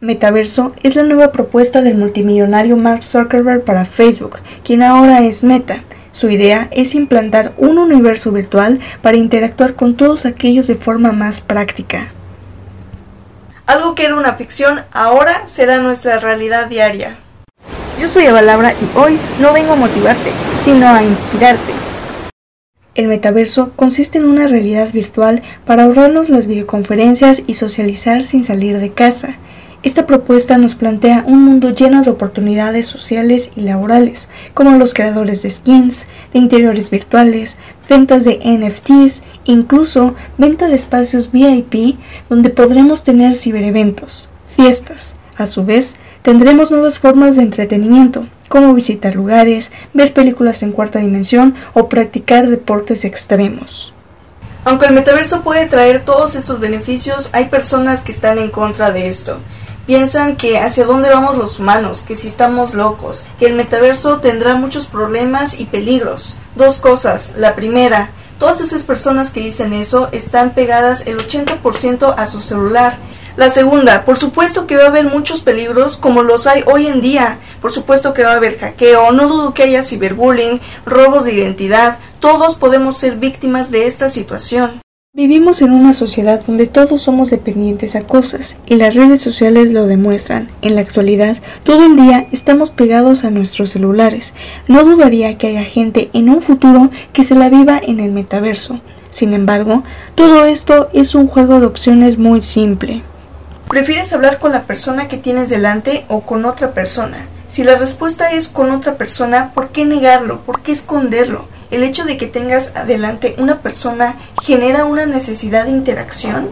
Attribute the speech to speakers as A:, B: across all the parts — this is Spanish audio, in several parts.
A: Metaverso es la nueva propuesta del multimillonario Mark Zuckerberg para Facebook, quien ahora es Meta. Su idea es implantar un universo virtual para interactuar con todos aquellos de forma más práctica. Algo que era una ficción ahora será nuestra realidad diaria. Yo soy Avalabra y hoy no vengo a motivarte, sino a inspirarte. El metaverso consiste en una realidad virtual para ahorrarnos las videoconferencias y socializar sin salir de casa. Esta propuesta nos plantea un mundo lleno de oportunidades sociales y laborales, como los creadores de skins, de interiores virtuales, ventas de NFTs, incluso venta de espacios VIP donde podremos tener cibereventos, fiestas. A su vez, tendremos nuevas formas de entretenimiento, como visitar lugares, ver películas en cuarta dimensión o practicar deportes extremos. Aunque el metaverso puede traer todos estos beneficios, hay personas que están en contra de esto piensan que hacia dónde vamos los humanos, que si estamos locos, que el metaverso tendrá muchos problemas y peligros. Dos cosas. La primera, todas esas personas que dicen eso están pegadas el 80% a su celular. La segunda, por supuesto que va a haber muchos peligros como los hay hoy en día. Por supuesto que va a haber hackeo, no dudo que haya ciberbullying, robos de identidad. Todos podemos ser víctimas de esta situación. Vivimos en una sociedad donde todos somos dependientes a cosas y las redes sociales lo demuestran. En la actualidad, todo el día estamos pegados a nuestros celulares. No dudaría que haya gente en un futuro que se la viva en el metaverso. Sin embargo, todo esto es un juego de opciones muy simple. ¿Prefieres hablar con la persona que tienes delante o con otra persona? Si la respuesta es con otra persona, ¿por qué negarlo? ¿Por qué esconderlo? El hecho de que tengas adelante una persona genera una necesidad de interacción?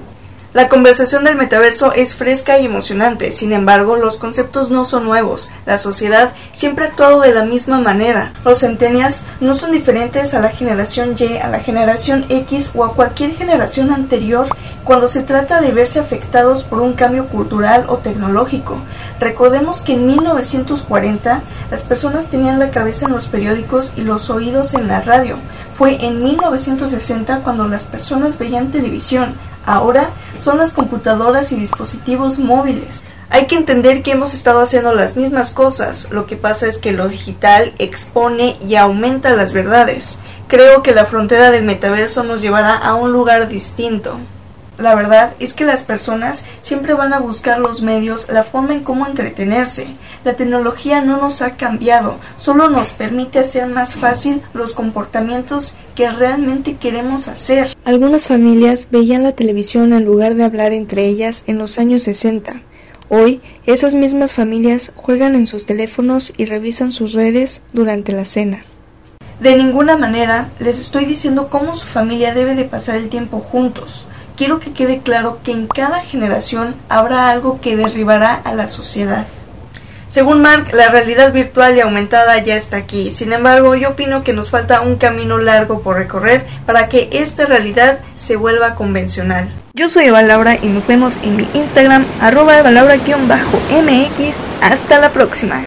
A: La conversación del metaverso es fresca y emocionante, sin embargo, los conceptos no son nuevos. La sociedad siempre ha actuado de la misma manera. Los centennials no son diferentes a la generación Y, a la generación X o a cualquier generación anterior cuando se trata de verse afectados por un cambio cultural o tecnológico. Recordemos que en 1940 las personas tenían la cabeza en los periódicos y los oídos en la radio. Fue en 1960 cuando las personas veían televisión. Ahora son las computadoras y dispositivos móviles. Hay que entender que hemos estado haciendo las mismas cosas, lo que pasa es que lo digital expone y aumenta las verdades. Creo que la frontera del metaverso nos llevará a un lugar distinto. La verdad es que las personas siempre van a buscar los medios, la forma en cómo entretenerse. La tecnología no nos ha cambiado, solo nos permite hacer más fácil los comportamientos que realmente queremos hacer. Algunas familias veían la televisión en lugar de hablar entre ellas en los años 60. Hoy, esas mismas familias juegan en sus teléfonos y revisan sus redes durante la cena. De ninguna manera les estoy diciendo cómo su familia debe de pasar el tiempo juntos quiero que quede claro que en cada generación habrá algo que derribará a la sociedad. Según Mark, la realidad virtual y aumentada ya está aquí. Sin embargo, yo opino que nos falta un camino largo por recorrer para que esta realidad se vuelva convencional. Yo soy Eva Laura y nos vemos en mi Instagram, arroba Eva Laura-mx. Hasta la próxima.